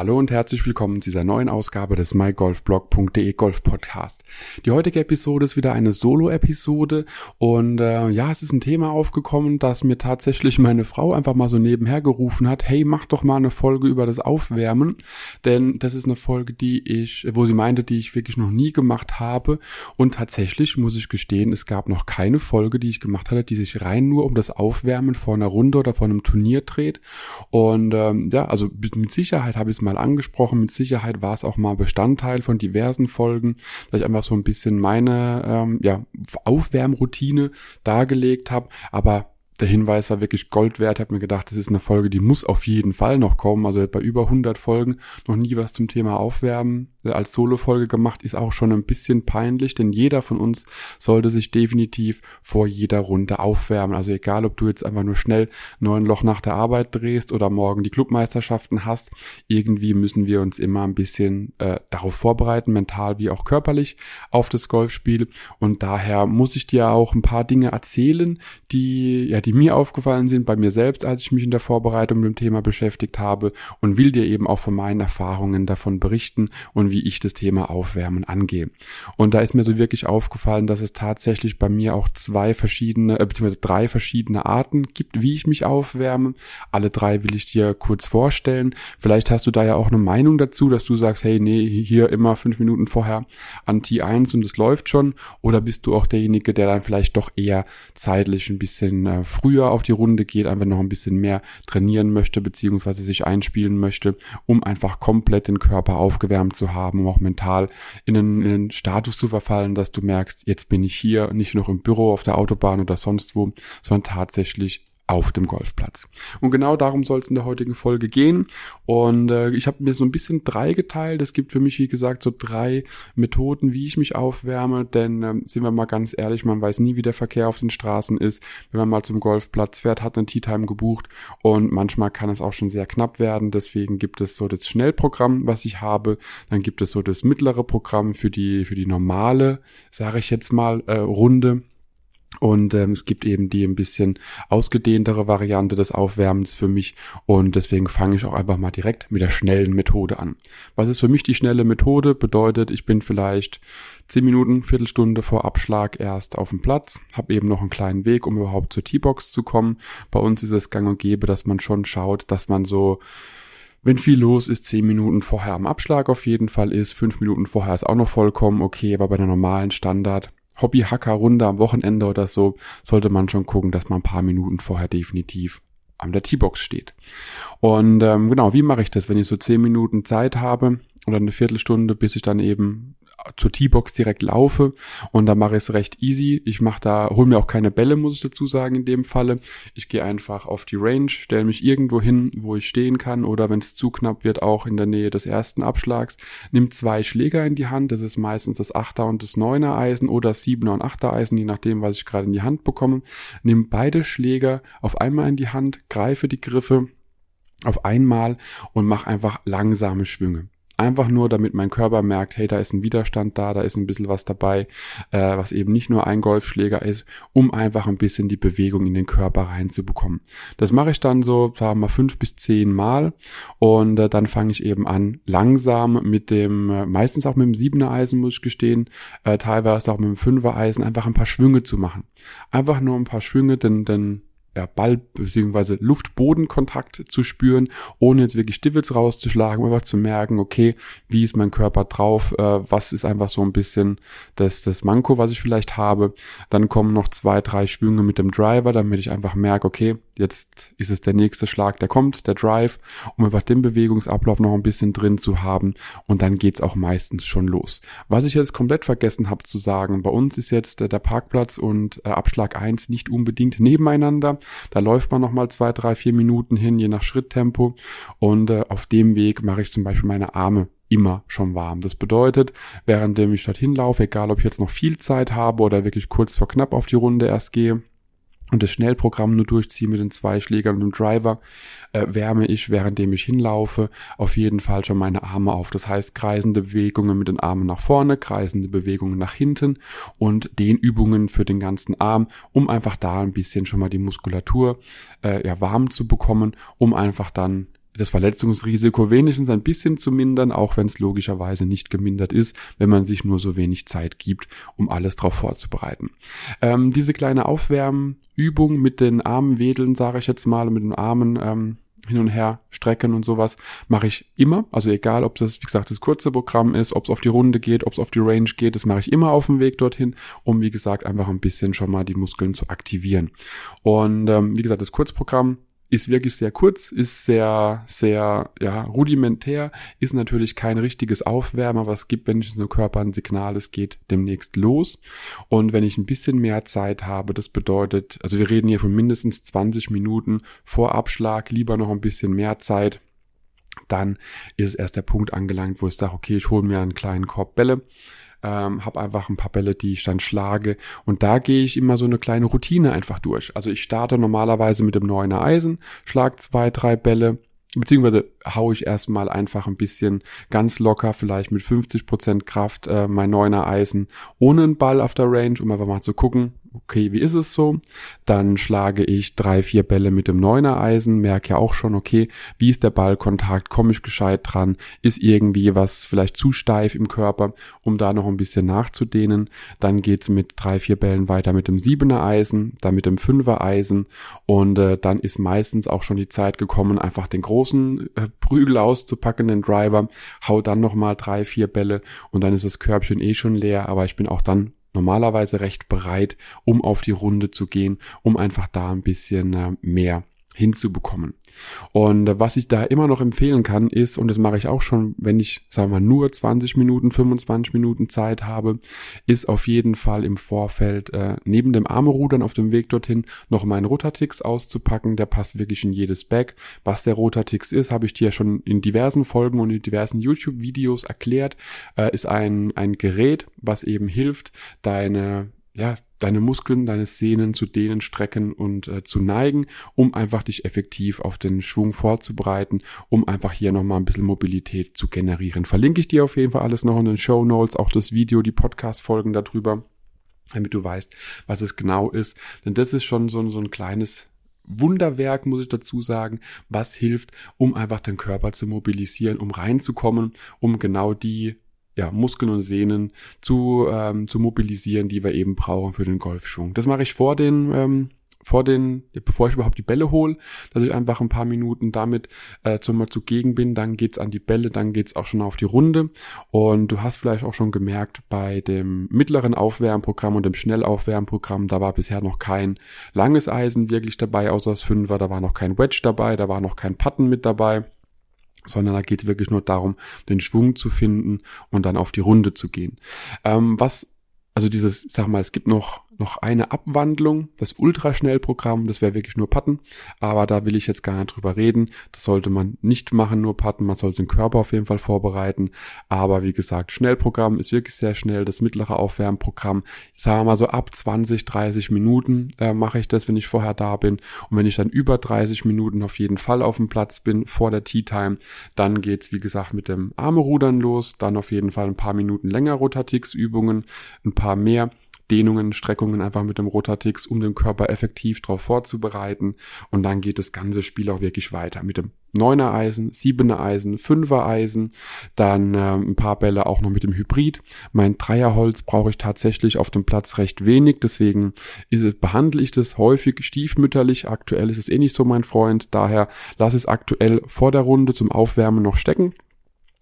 Hallo und herzlich willkommen zu dieser neuen Ausgabe des mygolfblog.de Golf Podcast. Die heutige Episode ist wieder eine Solo-Episode und äh, ja, es ist ein Thema aufgekommen, das mir tatsächlich meine Frau einfach mal so nebenher gerufen hat. Hey, mach doch mal eine Folge über das Aufwärmen, denn das ist eine Folge, die ich, wo sie meinte, die ich wirklich noch nie gemacht habe und tatsächlich muss ich gestehen, es gab noch keine Folge, die ich gemacht hatte, die sich rein nur um das Aufwärmen vor einer Runde oder vor einem Turnier dreht und ähm, ja, also mit Sicherheit habe ich es mal mal angesprochen. Mit Sicherheit war es auch mal Bestandteil von diversen Folgen, dass ich einfach so ein bisschen meine ähm, ja, Aufwärmroutine dargelegt habe. Aber der Hinweis war wirklich Gold wert. Habe mir gedacht, das ist eine Folge, die muss auf jeden Fall noch kommen. Also bei über 100 Folgen noch nie was zum Thema Aufwärmen äh, als Solo-Folge gemacht, ist auch schon ein bisschen peinlich, denn jeder von uns sollte sich definitiv vor jeder Runde aufwärmen. Also egal, ob du jetzt einfach nur schnell neun Loch nach der Arbeit drehst oder morgen die Clubmeisterschaften hast, irgendwie müssen wir uns immer ein bisschen äh, darauf vorbereiten, mental wie auch körperlich auf das Golfspiel. Und daher muss ich dir auch ein paar Dinge erzählen, die ja die die mir aufgefallen sind bei mir selbst, als ich mich in der Vorbereitung mit dem Thema beschäftigt habe und will dir eben auch von meinen Erfahrungen davon berichten und wie ich das Thema Aufwärmen angehe. Und da ist mir so wirklich aufgefallen, dass es tatsächlich bei mir auch zwei verschiedene, äh, beziehungsweise drei verschiedene Arten gibt, wie ich mich aufwärme. Alle drei will ich dir kurz vorstellen. Vielleicht hast du da ja auch eine Meinung dazu, dass du sagst, hey, nee, hier immer fünf Minuten vorher an T1 und es läuft schon. Oder bist du auch derjenige, der dann vielleicht doch eher zeitlich ein bisschen äh, früher auf die Runde geht, einfach noch ein bisschen mehr trainieren möchte, beziehungsweise sich einspielen möchte, um einfach komplett den Körper aufgewärmt zu haben, um auch mental in einen, in einen Status zu verfallen, dass du merkst, jetzt bin ich hier, nicht noch im Büro, auf der Autobahn oder sonst wo, sondern tatsächlich auf dem Golfplatz. Und genau darum soll es in der heutigen Folge gehen. Und äh, ich habe mir so ein bisschen drei geteilt. Es gibt für mich, wie gesagt, so drei Methoden, wie ich mich aufwärme. Denn ähm, sind wir mal ganz ehrlich, man weiß nie, wie der Verkehr auf den Straßen ist. Wenn man mal zum Golfplatz fährt, hat einen Tea Time gebucht und manchmal kann es auch schon sehr knapp werden. Deswegen gibt es so das Schnellprogramm, was ich habe. Dann gibt es so das mittlere Programm für die für die normale, sage ich jetzt mal, äh, Runde und ähm, es gibt eben die ein bisschen ausgedehntere Variante des Aufwärmens für mich. Und deswegen fange ich auch einfach mal direkt mit der schnellen Methode an. Was ist für mich die schnelle Methode? Bedeutet, ich bin vielleicht zehn Minuten, Viertelstunde vor Abschlag erst auf dem Platz, habe eben noch einen kleinen Weg, um überhaupt zur T-Box zu kommen. Bei uns ist es gang und gäbe, dass man schon schaut, dass man so wenn viel los ist, zehn Minuten vorher am Abschlag auf jeden Fall ist, fünf Minuten vorher ist auch noch vollkommen okay, aber bei der normalen Standard Hobby-Hacker-Runde am Wochenende oder so, sollte man schon gucken, dass man ein paar Minuten vorher definitiv an der T-Box steht. Und ähm, genau, wie mache ich das, wenn ich so zehn Minuten Zeit habe oder eine Viertelstunde, bis ich dann eben zur T-Box direkt laufe und da mache ich es recht easy. Ich mache da, hol mir auch keine Bälle, muss ich dazu sagen in dem Falle. Ich gehe einfach auf die Range, stelle mich irgendwo hin, wo ich stehen kann oder wenn es zu knapp wird, auch in der Nähe des ersten Abschlags. Nimm zwei Schläger in die Hand, das ist meistens das 8er und das 9er Eisen oder 7er und 8er Eisen, je nachdem, was ich gerade in die Hand bekomme. Nimm beide Schläger auf einmal in die Hand, greife die Griffe auf einmal und mach einfach langsame Schwünge. Einfach nur, damit mein Körper merkt, hey, da ist ein Widerstand da, da ist ein bisschen was dabei, äh, was eben nicht nur ein Golfschläger ist, um einfach ein bisschen die Bewegung in den Körper reinzubekommen. Das mache ich dann so, sagen wir fünf bis zehn Mal und äh, dann fange ich eben an, langsam mit dem, äh, meistens auch mit dem siebener Eisen, muss ich gestehen, äh, teilweise auch mit dem fünfer Eisen, einfach ein paar Schwünge zu machen. Einfach nur ein paar Schwünge, denn, denn ja, Ball- bzw. Luft-Boden-Kontakt zu spüren, ohne jetzt wirklich Stivels rauszuschlagen, einfach zu merken, okay, wie ist mein Körper drauf, äh, was ist einfach so ein bisschen das, das Manko, was ich vielleicht habe. Dann kommen noch zwei, drei Schwünge mit dem Driver, damit ich einfach merke, okay, jetzt ist es der nächste Schlag, der kommt, der Drive, um einfach den Bewegungsablauf noch ein bisschen drin zu haben und dann geht's auch meistens schon los. Was ich jetzt komplett vergessen habe zu sagen, bei uns ist jetzt äh, der Parkplatz und äh, Abschlag eins nicht unbedingt nebeneinander, da läuft man nochmal zwei, drei, vier Minuten hin, je nach Schritttempo. Und äh, auf dem Weg mache ich zum Beispiel meine Arme immer schon warm. Das bedeutet, währenddem ich dorthin laufe, egal ob ich jetzt noch viel Zeit habe oder wirklich kurz vor knapp auf die Runde erst gehe, und das Schnellprogramm nur durchziehe mit den zwei Schlägern und dem Driver, äh, wärme ich, währenddem ich hinlaufe, auf jeden Fall schon meine Arme auf. Das heißt, kreisende Bewegungen mit den Armen nach vorne, kreisende Bewegungen nach hinten und den Übungen für den ganzen Arm, um einfach da ein bisschen schon mal die Muskulatur äh, ja, warm zu bekommen, um einfach dann das Verletzungsrisiko wenigstens ein bisschen zu mindern, auch wenn es logischerweise nicht gemindert ist, wenn man sich nur so wenig Zeit gibt, um alles darauf vorzubereiten. Ähm, diese kleine Aufwärmübung mit den Armen wedeln, sage ich jetzt mal, mit den Armen ähm, hin und her strecken und sowas mache ich immer. Also egal, ob das, wie gesagt, das kurze Programm ist, ob es auf die Runde geht, ob es auf die Range geht, das mache ich immer auf dem Weg dorthin, um wie gesagt einfach ein bisschen schon mal die Muskeln zu aktivieren. Und ähm, wie gesagt, das Kurzprogramm ist wirklich sehr kurz, ist sehr, sehr, ja, rudimentär, ist natürlich kein richtiges Aufwärmer, was gibt, wenn ich in so Körper ein Signal, es geht demnächst los. Und wenn ich ein bisschen mehr Zeit habe, das bedeutet, also wir reden hier von mindestens 20 Minuten vor Abschlag, lieber noch ein bisschen mehr Zeit, dann ist es erst der Punkt angelangt, wo ich sage, okay, ich hole mir einen kleinen Korb Bälle, ähm, habe einfach ein paar Bälle, die ich dann schlage und da gehe ich immer so eine kleine Routine einfach durch. Also ich starte normalerweise mit dem neuner Eisen, schlag zwei, drei Bälle, beziehungsweise hau ich erstmal einfach ein bisschen ganz locker, vielleicht mit 50 Prozent Kraft, äh, mein neuner Eisen ohne einen Ball auf der Range, um einfach mal zu gucken, okay, wie ist es so? Dann schlage ich drei, vier Bälle mit dem Neuner Eisen, merke ja auch schon, okay, wie ist der Ballkontakt, komme ich gescheit dran, ist irgendwie was vielleicht zu steif im Körper, um da noch ein bisschen nachzudehnen. Dann geht's mit drei, vier Bällen weiter mit dem Siebener Eisen, dann mit dem Fünfer Eisen und äh, dann ist meistens auch schon die Zeit gekommen, einfach den großen äh, Prügel auszupacken, den Driver, hau dann nochmal drei, vier Bälle und dann ist das Körbchen eh schon leer, aber ich bin auch dann normalerweise recht bereit, um auf die Runde zu gehen, um einfach da ein bisschen äh, mehr hinzubekommen. Und was ich da immer noch empfehlen kann, ist, und das mache ich auch schon, wenn ich, sagen wir mal, nur 20 Minuten, 25 Minuten Zeit habe, ist auf jeden Fall im Vorfeld äh, neben dem Armerudern auf dem Weg dorthin noch meinen Rotatix auszupacken. Der passt wirklich in jedes Bag. Was der Rotatix ist, habe ich dir schon in diversen Folgen und in diversen YouTube-Videos erklärt. Äh, ist ein, ein Gerät, was eben hilft, deine ja, deine Muskeln, deine Sehnen zu dehnen, strecken und äh, zu neigen, um einfach dich effektiv auf den Schwung vorzubereiten, um einfach hier nochmal ein bisschen Mobilität zu generieren. Verlinke ich dir auf jeden Fall alles noch in den Show Notes, auch das Video, die Podcast-Folgen darüber, damit du weißt, was es genau ist. Denn das ist schon so, so ein kleines Wunderwerk, muss ich dazu sagen, was hilft, um einfach den Körper zu mobilisieren, um reinzukommen, um genau die ja, Muskeln und Sehnen zu, ähm, zu mobilisieren, die wir eben brauchen für den Golfschwung. Das mache ich vor den ähm, vor den, bevor ich überhaupt die Bälle hole, dass ich einfach ein paar Minuten damit äh, zum zugegen bin, dann geht's an die Bälle, dann geht's auch schon auf die Runde. Und du hast vielleicht auch schon gemerkt, bei dem mittleren Aufwärmprogramm und dem Schnellaufwärmprogramm, da war bisher noch kein langes Eisen wirklich dabei, außer das Fünfer, da war noch kein Wedge dabei, da war noch kein Patten mit dabei sondern da geht es wirklich nur darum, den Schwung zu finden und dann auf die Runde zu gehen. Ähm, was, also dieses, sag mal, es gibt noch noch eine Abwandlung, das Ultraschnellprogramm, das wäre wirklich nur Patten, aber da will ich jetzt gar nicht drüber reden. Das sollte man nicht machen, nur Patten, man sollte den Körper auf jeden Fall vorbereiten. Aber wie gesagt, Schnellprogramm ist wirklich sehr schnell, das mittlere Aufwärmprogramm, sagen wir mal so ab 20, 30 Minuten äh, mache ich das, wenn ich vorher da bin. Und wenn ich dann über 30 Minuten auf jeden Fall auf dem Platz bin, vor der Tea Time, dann geht's wie gesagt mit dem Armerudern los, dann auf jeden Fall ein paar Minuten länger Rotatix-Übungen, ein paar mehr Dehnungen, Streckungen einfach mit dem Rotatix, um den Körper effektiv darauf vorzubereiten. Und dann geht das ganze Spiel auch wirklich weiter mit dem Neuner Eisen, Siebener Eisen, Fünfer Eisen, dann äh, ein paar Bälle auch noch mit dem Hybrid. Mein Dreierholz brauche ich tatsächlich auf dem Platz recht wenig, deswegen ist, behandle ich das häufig stiefmütterlich. Aktuell ist es eh nicht so mein Freund, daher lasse es aktuell vor der Runde zum Aufwärmen noch stecken.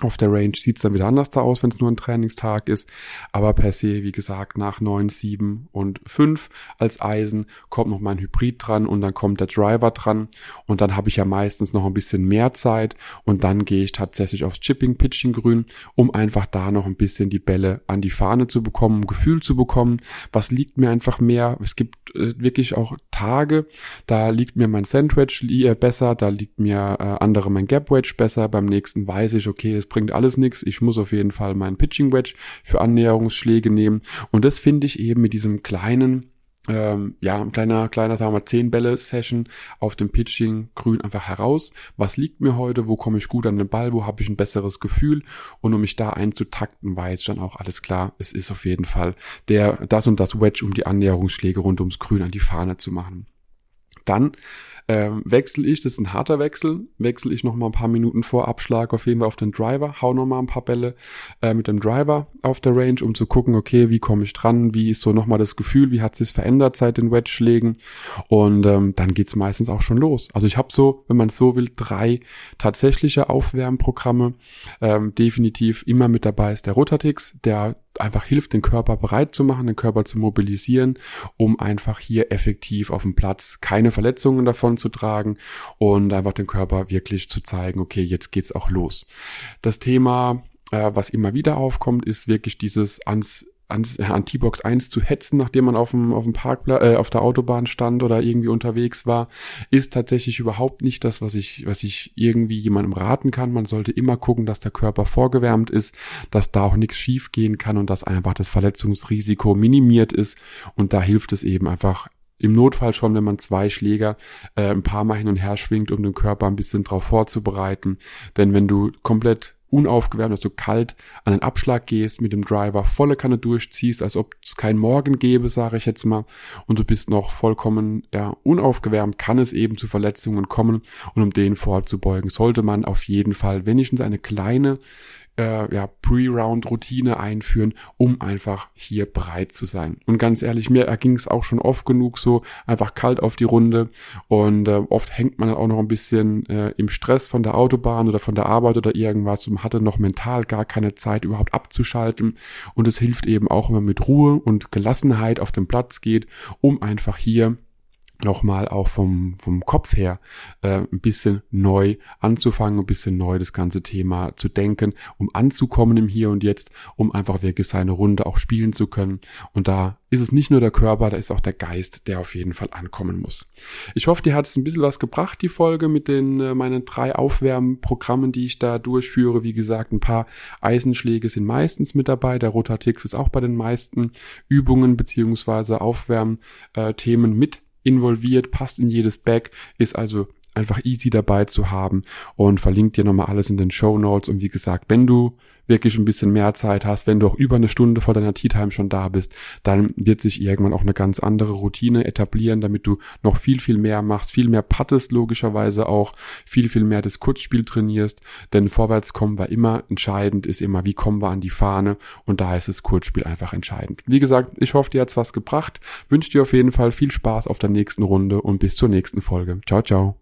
Auf der Range sieht es dann wieder anders da aus, wenn es nur ein Trainingstag ist. Aber per se, wie gesagt, nach 9, 7 und 5 als Eisen kommt noch mein Hybrid dran und dann kommt der Driver dran. Und dann habe ich ja meistens noch ein bisschen mehr Zeit und dann gehe ich tatsächlich aufs Chipping, Pitching Grün, um einfach da noch ein bisschen die Bälle an die Fahne zu bekommen, ein Gefühl zu bekommen. Was liegt mir einfach mehr? Es gibt äh, wirklich auch Tage, da liegt mir mein Sandwich äh, besser, da liegt mir äh, andere mein Gap Wedge besser. Beim nächsten weiß ich, okay, bringt alles nichts. Ich muss auf jeden Fall meinen Pitching Wedge für Annäherungsschläge nehmen. Und das finde ich eben mit diesem kleinen ähm, ja, ein kleiner, kleiner, sagen wir mal, 10 Bälle Session auf dem Pitching grün einfach heraus. Was liegt mir heute? Wo komme ich gut an den Ball? Wo habe ich ein besseres Gefühl? Und um mich da einzutakten, weiß ich dann auch alles klar. Es ist auf jeden Fall der, das und das Wedge, um die Annäherungsschläge rund ums Grün an die Fahne zu machen. Dann ähm, wechsle ich, das ist ein harter Wechsel, wechsle ich noch mal ein paar Minuten vor Abschlag auf jeden Fall auf den Driver, hau noch mal ein paar Bälle äh, mit dem Driver auf der Range, um zu gucken, okay, wie komme ich dran, wie ist so noch mal das Gefühl, wie hat sich verändert seit den Wedge-Schlägen und ähm, dann geht's meistens auch schon los. Also ich habe so, wenn man so will, drei tatsächliche Aufwärmprogramme. Ähm, definitiv immer mit dabei ist der Rotatix, der einfach hilft, den Körper bereit zu machen, den Körper zu mobilisieren, um einfach hier effektiv auf dem Platz keine Verletzungen davon zu tragen und einfach den Körper wirklich zu zeigen, okay, jetzt geht's auch los. Das Thema äh, was immer wieder aufkommt, ist wirklich dieses ans an, an T-Box 1 zu hetzen, nachdem man auf dem, auf dem Parkplatz, äh, auf der Autobahn stand oder irgendwie unterwegs war, ist tatsächlich überhaupt nicht das, was ich, was ich irgendwie jemandem raten kann. Man sollte immer gucken, dass der Körper vorgewärmt ist, dass da auch nichts schief gehen kann und dass einfach das Verletzungsrisiko minimiert ist. Und da hilft es eben einfach im Notfall schon, wenn man zwei Schläger äh, ein paar Mal hin und her schwingt, um den Körper ein bisschen drauf vorzubereiten. Denn wenn du komplett unaufgewärmt, dass du kalt an den Abschlag gehst, mit dem Driver volle Kanne durchziehst, als ob es kein Morgen gäbe, sage ich jetzt mal, und du bist noch vollkommen ja, unaufgewärmt, kann es eben zu Verletzungen kommen. Und um den vorzubeugen, sollte man auf jeden Fall wenigstens eine kleine äh, ja, Pre-Round-Routine einführen, um einfach hier bereit zu sein. Und ganz ehrlich, mir erging es auch schon oft genug so, einfach kalt auf die Runde und äh, oft hängt man dann auch noch ein bisschen äh, im Stress von der Autobahn oder von der Arbeit oder irgendwas und hatte noch mental gar keine Zeit überhaupt abzuschalten und es hilft eben auch, wenn man mit Ruhe und Gelassenheit auf den Platz geht, um einfach hier nochmal auch vom, vom Kopf her äh, ein bisschen neu anzufangen, ein bisschen neu das ganze Thema zu denken, um anzukommen im Hier und Jetzt, um einfach wirklich seine Runde auch spielen zu können. Und da ist es nicht nur der Körper, da ist auch der Geist, der auf jeden Fall ankommen muss. Ich hoffe, dir hat es ein bisschen was gebracht, die Folge mit den äh, meinen drei Aufwärmprogrammen, die ich da durchführe. Wie gesagt, ein paar Eisenschläge sind meistens mit dabei. Der Rotatix ist auch bei den meisten Übungen beziehungsweise Aufwärmthemen mit involviert, passt in jedes Bag, ist also einfach easy dabei zu haben und verlinkt dir nochmal alles in den Show Notes. Und wie gesagt, wenn du wirklich ein bisschen mehr Zeit hast, wenn du auch über eine Stunde vor deiner Tea Time schon da bist, dann wird sich irgendwann auch eine ganz andere Routine etablieren, damit du noch viel, viel mehr machst, viel mehr pattest logischerweise auch, viel, viel mehr das Kurzspiel trainierst, denn vorwärts kommen war immer entscheidend, ist immer, wie kommen wir an die Fahne und da ist das Kurzspiel einfach entscheidend. Wie gesagt, ich hoffe, dir hat's was gebracht, wünsche dir auf jeden Fall viel Spaß auf der nächsten Runde und bis zur nächsten Folge. Ciao, ciao.